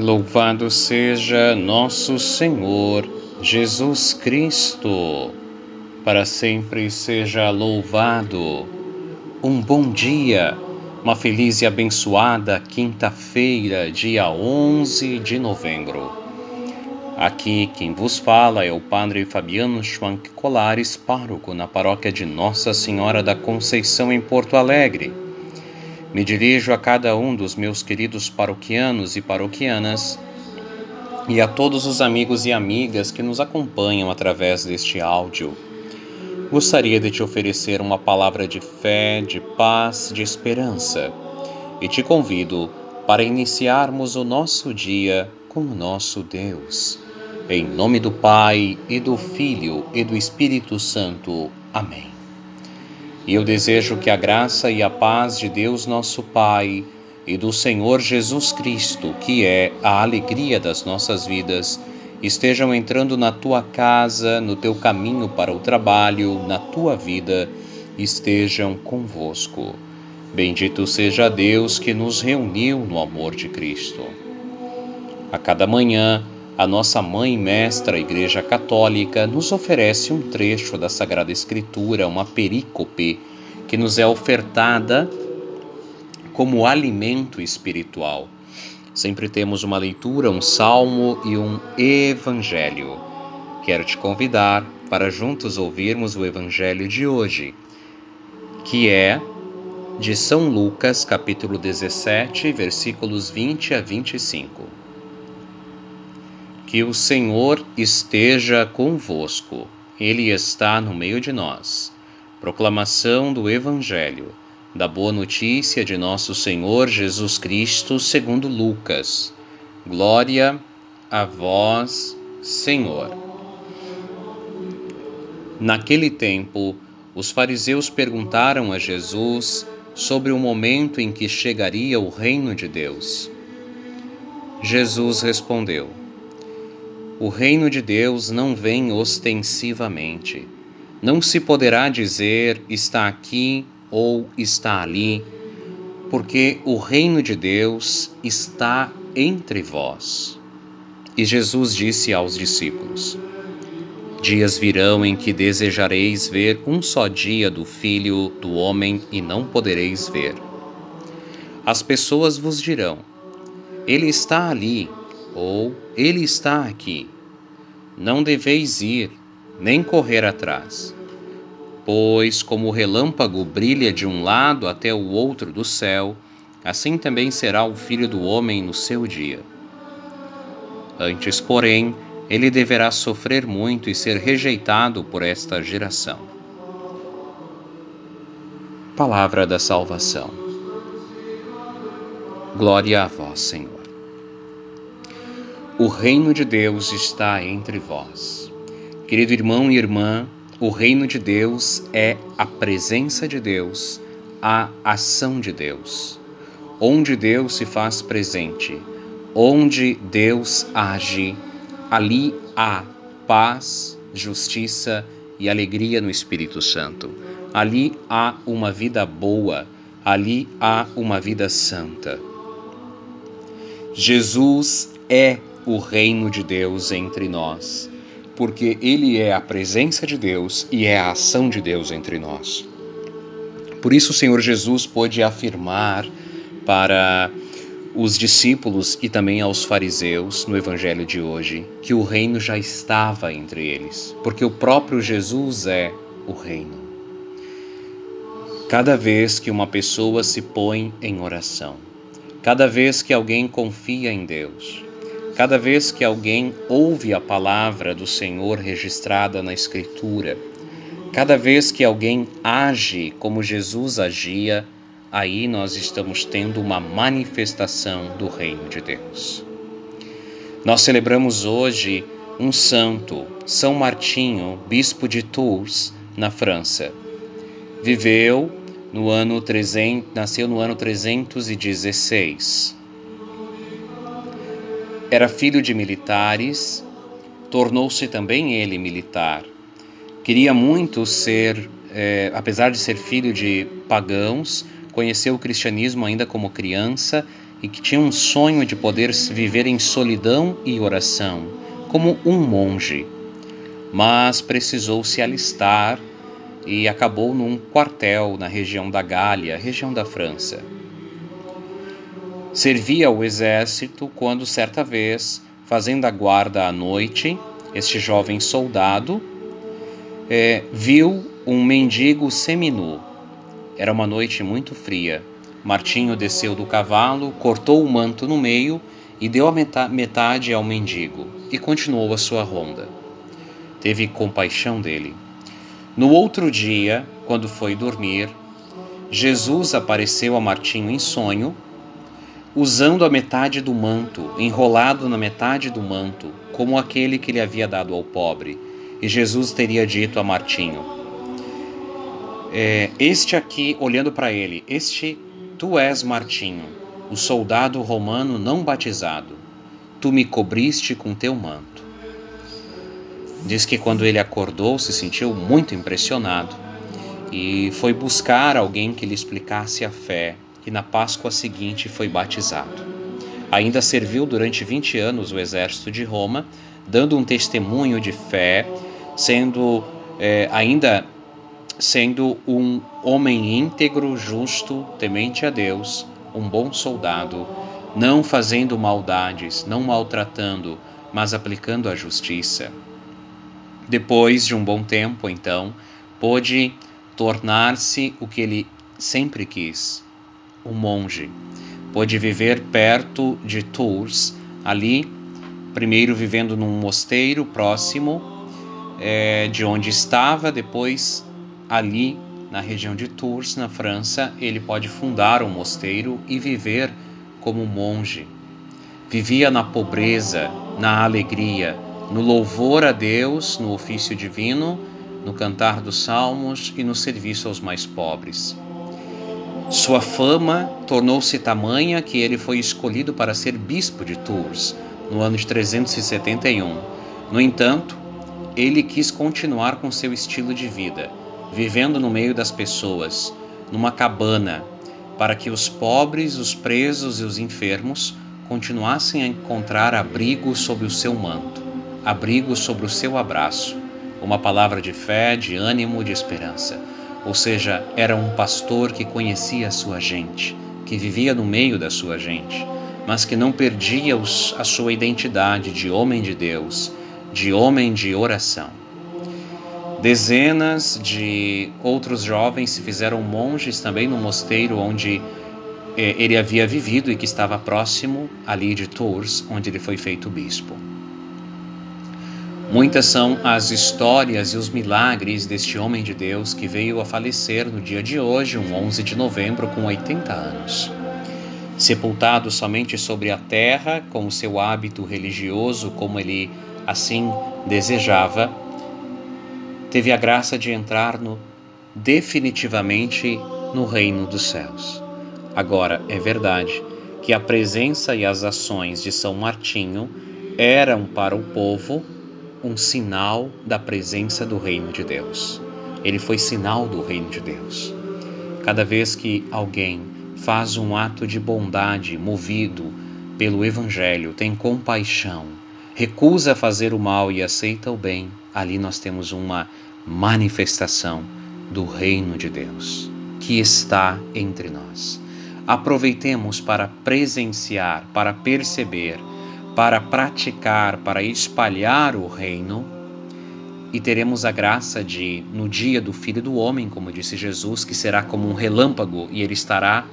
Louvado seja nosso Senhor Jesus Cristo, para sempre seja louvado. Um bom dia, uma feliz e abençoada quinta-feira, dia 11 de novembro. Aqui quem vos fala é o Padre Fabiano Schwank Colares, pároco na paróquia de Nossa Senhora da Conceição em Porto Alegre. Me dirijo a cada um dos meus queridos paroquianos e paroquianas e a todos os amigos e amigas que nos acompanham através deste áudio. Gostaria de te oferecer uma palavra de fé, de paz, de esperança e te convido para iniciarmos o nosso dia com o nosso Deus. Em nome do Pai e do Filho e do Espírito Santo. Amém. E eu desejo que a graça e a paz de Deus nosso Pai e do Senhor Jesus Cristo, que é a alegria das nossas vidas, estejam entrando na tua casa, no teu caminho para o trabalho, na tua vida, estejam convosco. Bendito seja Deus que nos reuniu no amor de Cristo. A cada manhã, a nossa mãe mestra, Igreja Católica, nos oferece um trecho da Sagrada Escritura, uma perícope, que nos é ofertada como alimento espiritual. Sempre temos uma leitura, um salmo e um evangelho. Quero te convidar para juntos ouvirmos o evangelho de hoje, que é de São Lucas, capítulo 17, versículos 20 a 25. Que o Senhor esteja convosco, Ele está no meio de nós. Proclamação do Evangelho, da Boa Notícia de Nosso Senhor Jesus Cristo, segundo Lucas. Glória a vós, Senhor. Naquele tempo, os fariseus perguntaram a Jesus sobre o momento em que chegaria o reino de Deus. Jesus respondeu: o reino de Deus não vem ostensivamente. Não se poderá dizer está aqui ou está ali, porque o reino de Deus está entre vós. E Jesus disse aos discípulos: Dias virão em que desejareis ver um só dia do Filho do Homem e não podereis ver. As pessoas vos dirão: Ele está ali ou Ele está aqui. Não deveis ir, nem correr atrás. Pois, como o relâmpago brilha de um lado até o outro do céu, assim também será o filho do homem no seu dia. Antes, porém, ele deverá sofrer muito e ser rejeitado por esta geração. Palavra da Salvação. Glória a vós, Senhor. O reino de Deus está entre vós. Querido irmão e irmã, o reino de Deus é a presença de Deus, a ação de Deus. Onde Deus se faz presente, onde Deus age, ali há paz, justiça e alegria no Espírito Santo. Ali há uma vida boa, ali há uma vida santa. Jesus é o reino de Deus entre nós, porque Ele é a presença de Deus e é a ação de Deus entre nós. Por isso, o Senhor Jesus pôde afirmar para os discípulos e também aos fariseus no evangelho de hoje que o reino já estava entre eles, porque o próprio Jesus é o reino. Cada vez que uma pessoa se põe em oração, cada vez que alguém confia em Deus, Cada vez que alguém ouve a palavra do Senhor registrada na Escritura, cada vez que alguém age como Jesus agia, aí nós estamos tendo uma manifestação do Reino de Deus. Nós celebramos hoje um santo, São Martinho, bispo de Tours, na França. Viveu no ano 300, nasceu no ano 316 era filho de militares, tornou-se também ele militar. Queria muito ser, é, apesar de ser filho de pagãos, conheceu o cristianismo ainda como criança e que tinha um sonho de poder viver em solidão e oração, como um monge, mas precisou se alistar e acabou num quartel na região da Gália, região da França. Servia ao exército quando, certa vez, fazendo a guarda à noite, este jovem soldado é, viu um mendigo seminu. Era uma noite muito fria. Martinho desceu do cavalo, cortou o manto no meio e deu a metade ao mendigo e continuou a sua ronda. Teve compaixão dele. No outro dia, quando foi dormir, Jesus apareceu a Martinho em sonho, usando a metade do manto, enrolado na metade do manto, como aquele que lhe havia dado ao pobre. E Jesus teria dito a Martinho: é, Este aqui, olhando para ele, este Tu és Martinho, o soldado romano não batizado. Tu me cobriste com teu manto. Diz que quando ele acordou se sentiu muito impressionado e foi buscar alguém que lhe explicasse a fé e na Páscoa seguinte foi batizado. Ainda serviu durante 20 anos o exército de Roma, dando um testemunho de fé, sendo é, ainda sendo um homem íntegro, justo, temente a Deus, um bom soldado, não fazendo maldades, não maltratando, mas aplicando a justiça. Depois de um bom tempo, então, pôde tornar-se o que ele sempre quis, um monge. Pôde viver perto de Tours, ali, primeiro vivendo num mosteiro próximo é, de onde estava, depois Ali, na região de Tours, na França, ele pode fundar um mosteiro e viver como monge. Vivia na pobreza, na alegria, no louvor a Deus, no ofício divino, no cantar dos salmos e no serviço aos mais pobres. Sua fama tornou-se tamanha que ele foi escolhido para ser bispo de Tours no ano de 371. No entanto, ele quis continuar com seu estilo de vida vivendo no meio das pessoas, numa cabana, para que os pobres, os presos e os enfermos continuassem a encontrar abrigo sob o seu manto, abrigo sobre o seu abraço, uma palavra de fé, de ânimo, de esperança. Ou seja, era um pastor que conhecia a sua gente, que vivia no meio da sua gente, mas que não perdia os, a sua identidade de homem de Deus, de homem de oração. Dezenas de outros jovens se fizeram monges também no mosteiro onde eh, ele havia vivido e que estava próximo ali de Tours, onde ele foi feito bispo. Muitas são as histórias e os milagres deste homem de Deus que veio a falecer no dia de hoje, um 11 de novembro, com 80 anos. Sepultado somente sobre a terra, com o seu hábito religioso, como ele assim desejava, teve a graça de entrar no, definitivamente no reino dos céus. Agora, é verdade que a presença e as ações de São Martinho eram para o povo um sinal da presença do reino de Deus. Ele foi sinal do reino de Deus. Cada vez que alguém faz um ato de bondade movido pelo Evangelho, tem compaixão, recusa fazer o mal e aceita o bem, ali nós temos uma manifestação do reino de Deus que está entre nós. Aproveitemos para presenciar, para perceber, para praticar, para espalhar o reino e teremos a graça de, no dia do Filho do Homem, como disse Jesus, que será como um relâmpago e ele estará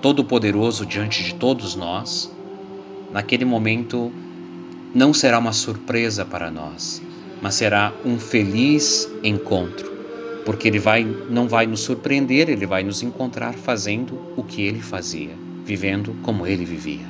todo-poderoso diante de todos nós, naquele momento não será uma surpresa para nós, mas será um feliz encontro, porque ele vai não vai nos surpreender, ele vai nos encontrar fazendo o que ele fazia, vivendo como ele vivia.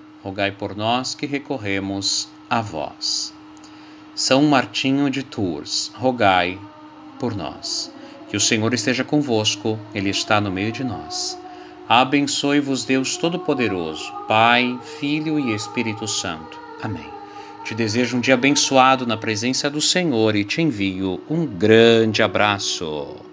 rogai por nós que recorremos a vós. São Martinho de Tours, rogai por nós. Que o Senhor esteja convosco, Ele está no meio de nós. Abençoe-vos Deus Todo-Poderoso, Pai, Filho e Espírito Santo. Amém. Te desejo um dia abençoado na presença do Senhor e te envio um grande abraço.